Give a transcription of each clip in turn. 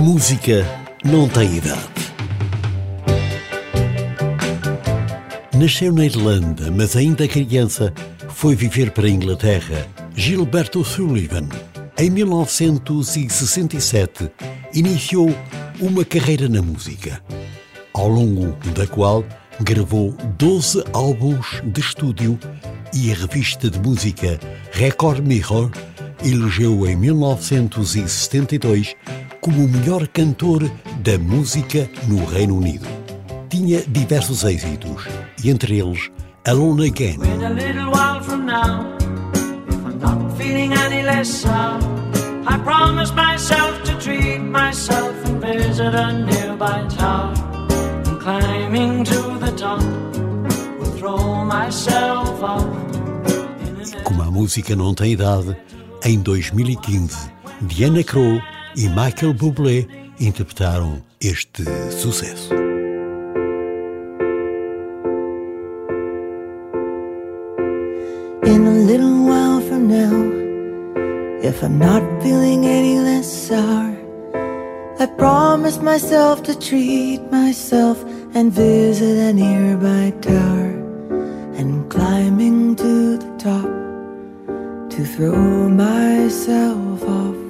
música não tem idade. Nasceu na Irlanda, mas ainda criança foi viver para a Inglaterra. Gilberto Sullivan, em 1967, iniciou uma carreira na música, ao longo da qual gravou 12 álbuns de estúdio e a revista de música Record Mirror elegeu em 1972 como o melhor cantor da música no Reino Unido. Tinha diversos êxitos, e entre eles Alone Again. I myself to treat myself and visit a nearby tower. And climbing to the top, will throw myself off. Como a música não tem idade, em 2015, Diana Crow e Michael Bublé interpretaram este sucesso. In a little while from now, if I'm not feeling any less sour, I promise myself to treat myself and visit a nearby tower and climbing to the top to throw myself off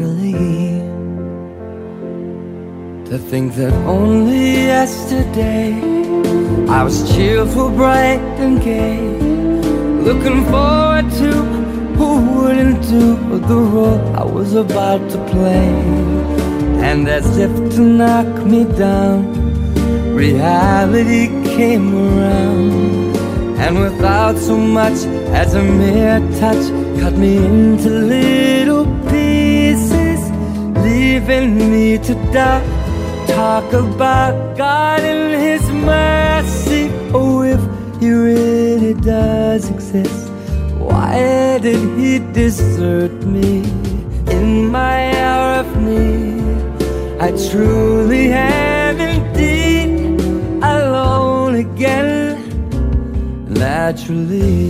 naturally. To think that only yesterday I was cheerful, bright, and gay, looking forward to who wouldn't do the role I was about to play. And as if to knock me down, reality came around. And without so much as a mere touch, cut me into little leaving me to die. Talk about God and His mercy. Oh, if He really does exist, why did He desert me in my hour of need? I truly am indeed alone again, naturally.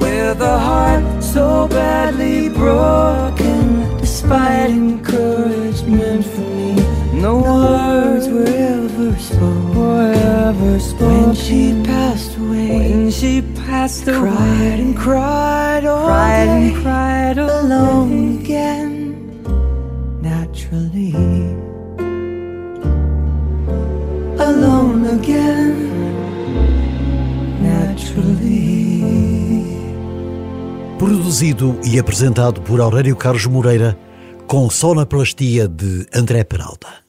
with a heart so badly broken Despite encouragement from me No words were ever spoken, were ever spoken. When she passed away. When she passed away. Cried and cried all cried day. and cried Alone again. Naturally. Alone again Produzido e apresentado por Aurélio Carlos Moreira, com sonoplastia de André Peralta.